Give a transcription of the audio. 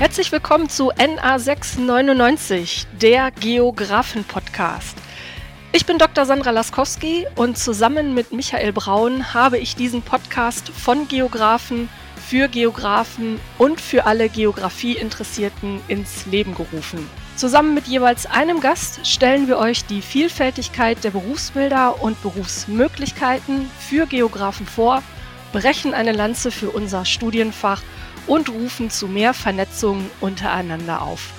Herzlich willkommen zu NA699, der Geographen-Podcast. Ich bin Dr. Sandra Laskowski und zusammen mit Michael Braun habe ich diesen Podcast von Geographen für Geographen und für alle Geografieinteressierten ins Leben gerufen. Zusammen mit jeweils einem Gast stellen wir euch die Vielfältigkeit der Berufsbilder und Berufsmöglichkeiten für Geographen vor, brechen eine Lanze für unser Studienfach und rufen zu mehr Vernetzung untereinander auf.